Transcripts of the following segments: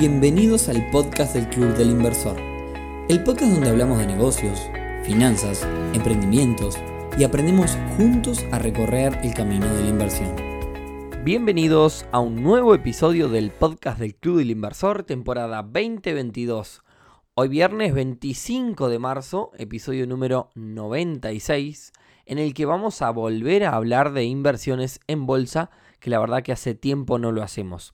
Bienvenidos al podcast del Club del Inversor, el podcast donde hablamos de negocios, finanzas, emprendimientos y aprendemos juntos a recorrer el camino de la inversión. Bienvenidos a un nuevo episodio del podcast del Club del Inversor, temporada 2022. Hoy viernes 25 de marzo, episodio número 96, en el que vamos a volver a hablar de inversiones en bolsa, que la verdad que hace tiempo no lo hacemos.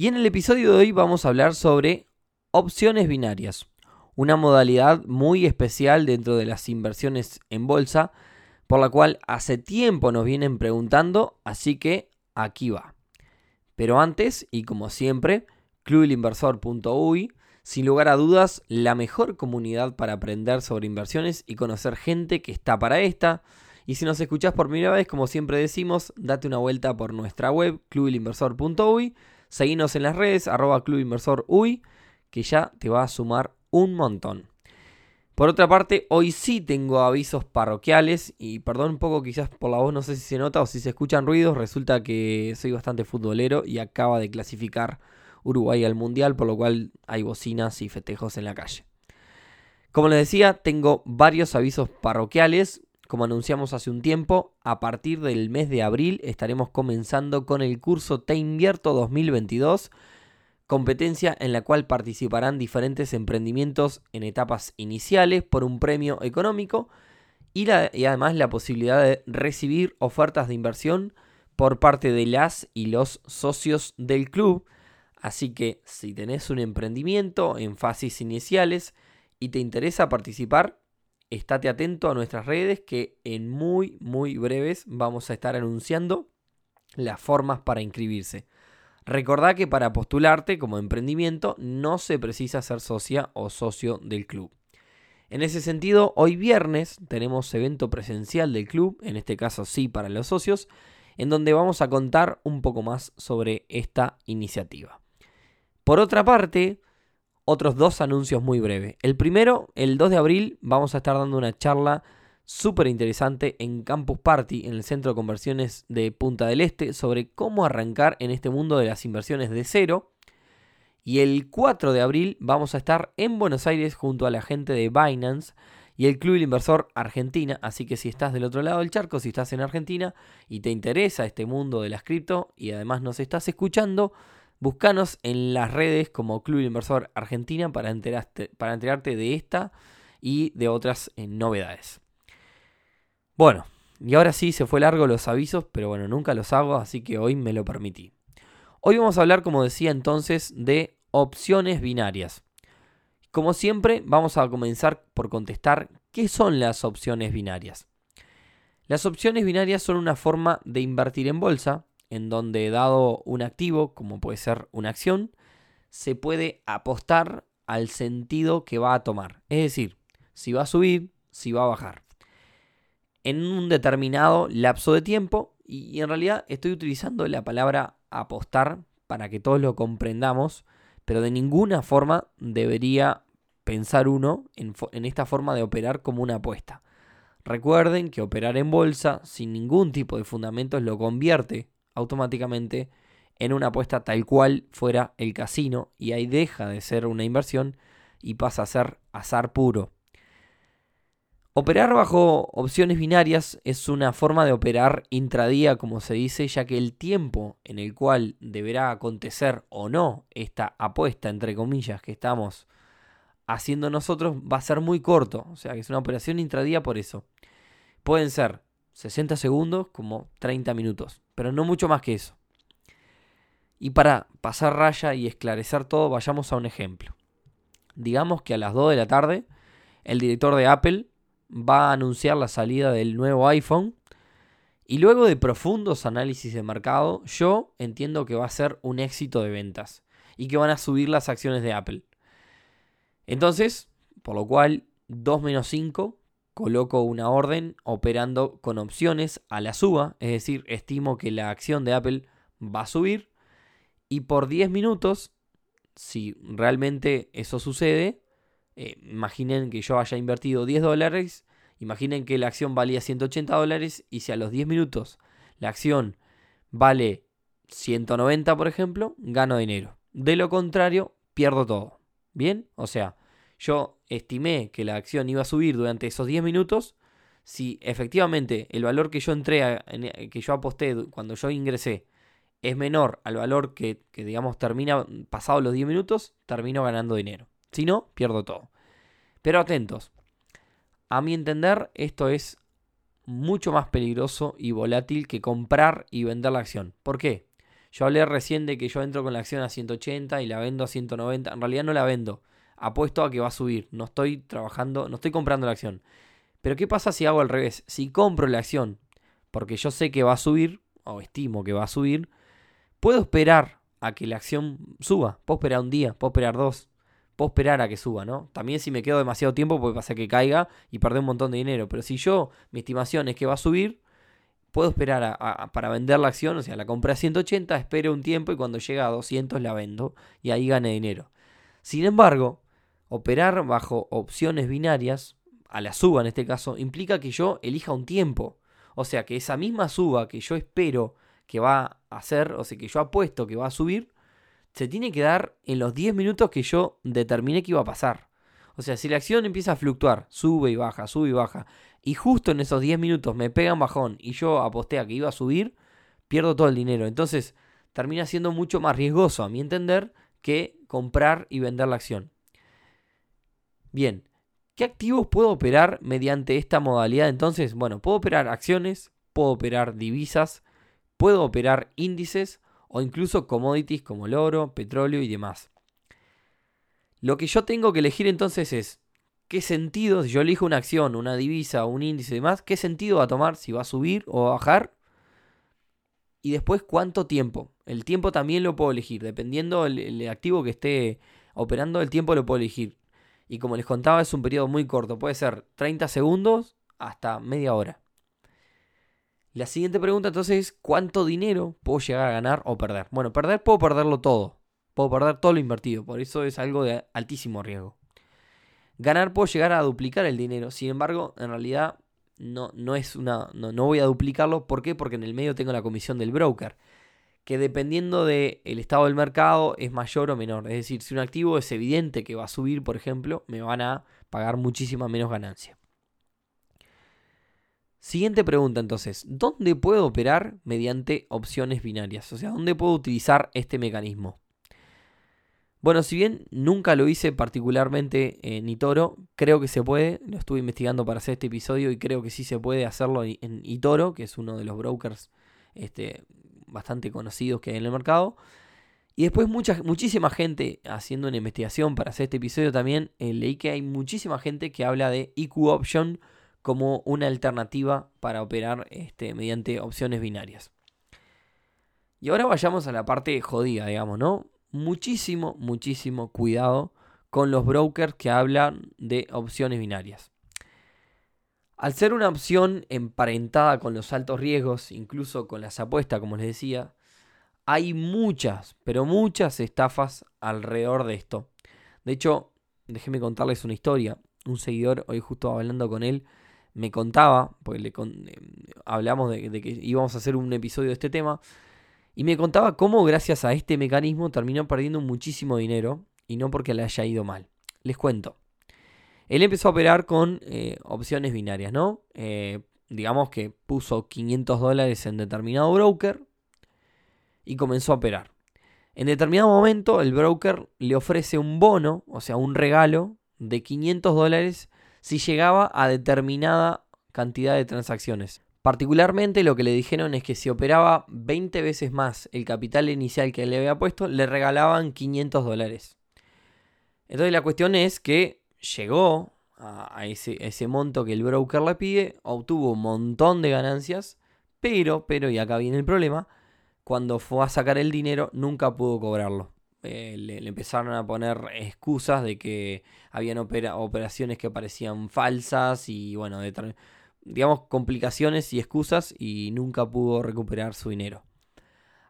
Y en el episodio de hoy vamos a hablar sobre opciones binarias, una modalidad muy especial dentro de las inversiones en bolsa, por la cual hace tiempo nos vienen preguntando, así que aquí va. Pero antes, y como siempre, clubilinversor.uy, sin lugar a dudas, la mejor comunidad para aprender sobre inversiones y conocer gente que está para esta. Y si nos escuchás por primera vez, como siempre decimos, date una vuelta por nuestra web, clubilinversor.uy Seguinos en las redes, arroba Club Inversor UI, que ya te va a sumar un montón. Por otra parte, hoy sí tengo avisos parroquiales y perdón un poco quizás por la voz, no sé si se nota o si se escuchan ruidos, resulta que soy bastante futbolero y acaba de clasificar Uruguay al Mundial, por lo cual hay bocinas y festejos en la calle. Como les decía, tengo varios avisos parroquiales. Como anunciamos hace un tiempo, a partir del mes de abril estaremos comenzando con el curso Te Invierto 2022, competencia en la cual participarán diferentes emprendimientos en etapas iniciales por un premio económico y, además la posibilidad de recibir ofertas de inversión por parte de las y los socios del club. Así que si tenés un emprendimiento en fases iniciales y te interesa participar, estate atento a nuestras redes que en muy, muy breves vamos a estar anunciando las formas para inscribirse. Recordá que para postularte como emprendimiento no se precisa ser socia o socio del club. En ese sentido, hoy viernes tenemos evento presencial del club, en este caso sí para los socios, en donde vamos a contar un poco más sobre esta iniciativa. Por otra parte, otros dos anuncios muy breves. El primero, el 2 de abril, vamos a estar dando una charla súper interesante en Campus Party, en el Centro de Conversiones de Punta del Este, sobre cómo arrancar en este mundo de las inversiones de cero. Y el 4 de abril vamos a estar en Buenos Aires junto a la gente de Binance y el Club Inversor Argentina. Así que si estás del otro lado del charco, si estás en Argentina y te interesa este mundo de las cripto y además nos estás escuchando, Búscanos en las redes como Club Inversor Argentina para, para enterarte de esta y de otras eh, novedades. Bueno, y ahora sí se fue largo los avisos, pero bueno, nunca los hago, así que hoy me lo permití. Hoy vamos a hablar, como decía entonces, de opciones binarias. Como siempre, vamos a comenzar por contestar qué son las opciones binarias. Las opciones binarias son una forma de invertir en bolsa en donde dado un activo, como puede ser una acción, se puede apostar al sentido que va a tomar. Es decir, si va a subir, si va a bajar. En un determinado lapso de tiempo, y en realidad estoy utilizando la palabra apostar para que todos lo comprendamos, pero de ninguna forma debería pensar uno en, en esta forma de operar como una apuesta. Recuerden que operar en bolsa sin ningún tipo de fundamentos lo convierte automáticamente en una apuesta tal cual fuera el casino y ahí deja de ser una inversión y pasa a ser azar puro. Operar bajo opciones binarias es una forma de operar intradía, como se dice, ya que el tiempo en el cual deberá acontecer o no esta apuesta, entre comillas, que estamos haciendo nosotros, va a ser muy corto. O sea que es una operación intradía por eso. Pueden ser 60 segundos como 30 minutos, pero no mucho más que eso. Y para pasar raya y esclarecer todo, vayamos a un ejemplo. Digamos que a las 2 de la tarde el director de Apple va a anunciar la salida del nuevo iPhone y luego de profundos análisis de mercado, yo entiendo que va a ser un éxito de ventas y que van a subir las acciones de Apple. Entonces, por lo cual 2 menos 5 coloco una orden operando con opciones a la suba, es decir, estimo que la acción de Apple va a subir y por 10 minutos, si realmente eso sucede, eh, imaginen que yo haya invertido 10 dólares, imaginen que la acción valía 180 dólares y si a los 10 minutos la acción vale 190, por ejemplo, gano dinero. De lo contrario, pierdo todo. ¿Bien? O sea, yo estimé que la acción iba a subir durante esos 10 minutos. Si efectivamente el valor que yo entré, que yo aposté cuando yo ingresé, es menor al valor que, que digamos, termina pasado los 10 minutos, termino ganando dinero. Si no, pierdo todo. Pero atentos. A mi entender, esto es mucho más peligroso y volátil que comprar y vender la acción. ¿Por qué? Yo hablé recién de que yo entro con la acción a 180 y la vendo a 190. En realidad no la vendo. Apuesto a que va a subir. No estoy trabajando, no estoy comprando la acción. Pero ¿qué pasa si hago al revés? Si compro la acción porque yo sé que va a subir, o estimo que va a subir, puedo esperar a que la acción suba. Puedo esperar un día, puedo esperar dos, puedo esperar a que suba, ¿no? También si me quedo demasiado tiempo puede pasar que caiga y perder un montón de dinero. Pero si yo, mi estimación es que va a subir, puedo esperar para vender la acción, o sea, la compré a 180, espero un tiempo y cuando llega a 200 la vendo y ahí gane dinero. Sin embargo, operar bajo opciones binarias, a la suba en este caso, implica que yo elija un tiempo. O sea, que esa misma suba que yo espero que va a hacer, o sea, que yo apuesto que va a subir, se tiene que dar en los 10 minutos que yo determiné que iba a pasar. O sea, si la acción empieza a fluctuar, sube y baja, sube y baja, y justo en esos 10 minutos me pegan bajón y yo aposté a que iba a subir, pierdo todo el dinero. Entonces termina siendo mucho más riesgoso, a mi entender, que comprar y vender la acción. Bien, ¿qué activos puedo operar mediante esta modalidad? Entonces, bueno, puedo operar acciones, puedo operar divisas, puedo operar índices o incluso commodities como el oro, petróleo y demás. Lo que yo tengo que elegir entonces es qué sentido, si yo elijo una acción, una divisa, un índice y demás, qué sentido va a tomar, si va a subir o a bajar. Y después cuánto tiempo. El tiempo también lo puedo elegir, dependiendo del activo que esté operando, el tiempo lo puedo elegir. Y como les contaba, es un periodo muy corto, puede ser 30 segundos hasta media hora. La siguiente pregunta entonces es, ¿cuánto dinero puedo llegar a ganar o perder? Bueno, perder puedo perderlo todo, puedo perder todo lo invertido, por eso es algo de altísimo riesgo. Ganar puedo llegar a duplicar el dinero. Sin embargo, en realidad no, no es una. No, voy a duplicarlo. ¿Por qué? Porque en el medio tengo la comisión del broker. Que dependiendo del estado del mercado es mayor o menor. Es decir, si un activo es evidente que va a subir, por ejemplo, me van a pagar muchísima menos ganancia. Siguiente pregunta entonces, ¿dónde puedo operar mediante opciones binarias? O sea, ¿dónde puedo utilizar este mecanismo? Bueno, si bien nunca lo hice particularmente en Itoro, creo que se puede. Lo estuve investigando para hacer este episodio y creo que sí se puede hacerlo en Itoro, que es uno de los brokers este, bastante conocidos que hay en el mercado. Y después mucha, muchísima gente haciendo una investigación para hacer este episodio también, eh, leí que hay muchísima gente que habla de IQ Option como una alternativa para operar este, mediante opciones binarias. Y ahora vayamos a la parte jodida, digamos, ¿no? muchísimo, muchísimo cuidado con los brokers que hablan de opciones binarias. Al ser una opción emparentada con los altos riesgos, incluso con las apuestas, como les decía, hay muchas, pero muchas estafas alrededor de esto. De hecho, déjenme contarles una historia. Un seguidor, hoy justo hablando con él, me contaba, porque le eh, hablamos de, de que íbamos a hacer un episodio de este tema, y me contaba cómo gracias a este mecanismo terminó perdiendo muchísimo dinero y no porque le haya ido mal. Les cuento. Él empezó a operar con eh, opciones binarias, ¿no? Eh, digamos que puso 500 dólares en determinado broker y comenzó a operar. En determinado momento el broker le ofrece un bono, o sea, un regalo de 500 dólares si llegaba a determinada cantidad de transacciones. Particularmente lo que le dijeron es que si operaba 20 veces más el capital inicial que le había puesto, le regalaban 500 dólares. Entonces la cuestión es que llegó a ese, monto que el broker le pide, obtuvo un montón de ganancias, pero, pero, y acá viene el problema, cuando fue a sacar el dinero nunca pudo cobrarlo. Eh, le, empezaron a poner excusas de que habían operaciones que parecían falsas y bueno, de digamos, complicaciones y excusas y nunca pudo recuperar su dinero.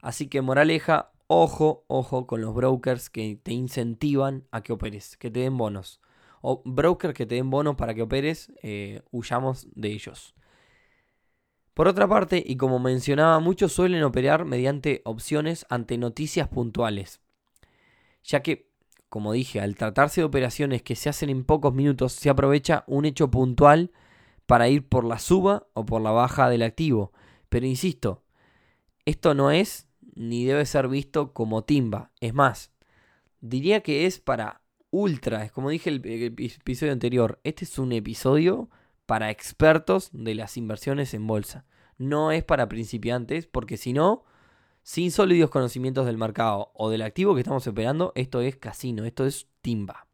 Así que moraleja, ojo, ojo con los brokers que te incentivan a que operes, que te den bonos. O brokers que te den bonos para que operes, eh, huyamos de ellos. Por otra parte, y como mencionaba, muchos suelen operar mediante opciones ante noticias puntuales. ya que, como dije, al tratarse de operaciones que se hacen en pocos minutos, se aprovecha un hecho puntual para ir por la suba o por la baja del activo. Pero insisto, esto no es ni debe ser visto como timba. Es más, diría que es para ultra. Es como dije el, el episodio anterior. Este es un episodio para expertos de las inversiones en bolsa. No es para principiantes, porque si no, sin sólidos conocimientos del mercado o del activo que estamos operando, esto es casino, esto es timba.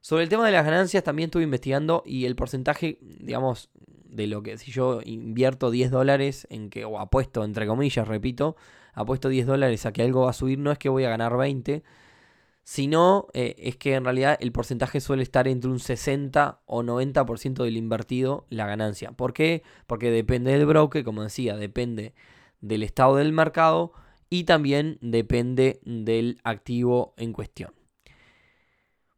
Sobre el tema de las ganancias también estuve investigando y el porcentaje, digamos, de lo que si yo invierto 10 dólares en que, o apuesto, entre comillas, repito, apuesto 10 dólares a que algo va a subir, no es que voy a ganar 20, sino eh, es que en realidad el porcentaje suele estar entre un 60 o 90% del invertido la ganancia. ¿Por qué? Porque depende del broker, como decía, depende del estado del mercado y también depende del activo en cuestión.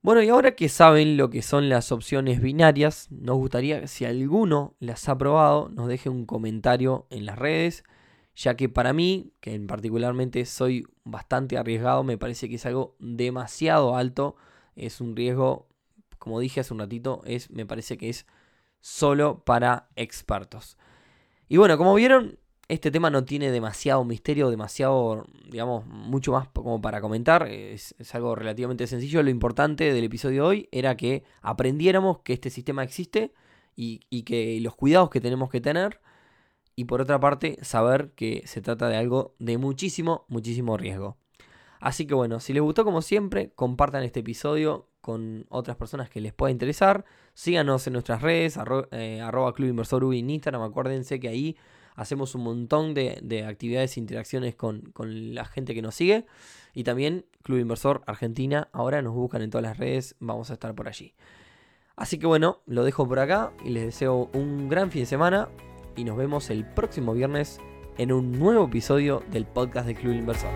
Bueno, y ahora que saben lo que son las opciones binarias, nos gustaría que si alguno las ha probado, nos deje un comentario en las redes, ya que para mí, que en particularmente soy bastante arriesgado, me parece que es algo demasiado alto, es un riesgo, como dije hace un ratito, es, me parece que es solo para expertos. Y bueno, como vieron, este tema no tiene demasiado misterio, demasiado, digamos, mucho más como para comentar. Es, algo relativamente sencillo. Lo importante del episodio de hoy era que aprendiéramos que este sistema existe y, y que los cuidados que tenemos que tener. Y por otra parte, saber que se trata de algo de muchísimo, muchísimo riesgo. Así que bueno, si les gustó como siempre, compartan este episodio con otras personas que les pueda interesar. Síganos en nuestras redes, eh, arroba Club Inversor en Instagram. Acuérdense que ahí hacemos un montón de, actividades e interacciones con, la gente que nos sigue. Y también Club Inversor Argentina, ahora nos buscan en todas las redes, vamos a estar por allí. Así que bueno, lo dejo por acá y les deseo un gran fin de semana y nos vemos el próximo viernes en un nuevo episodio del podcast de Club Inversor.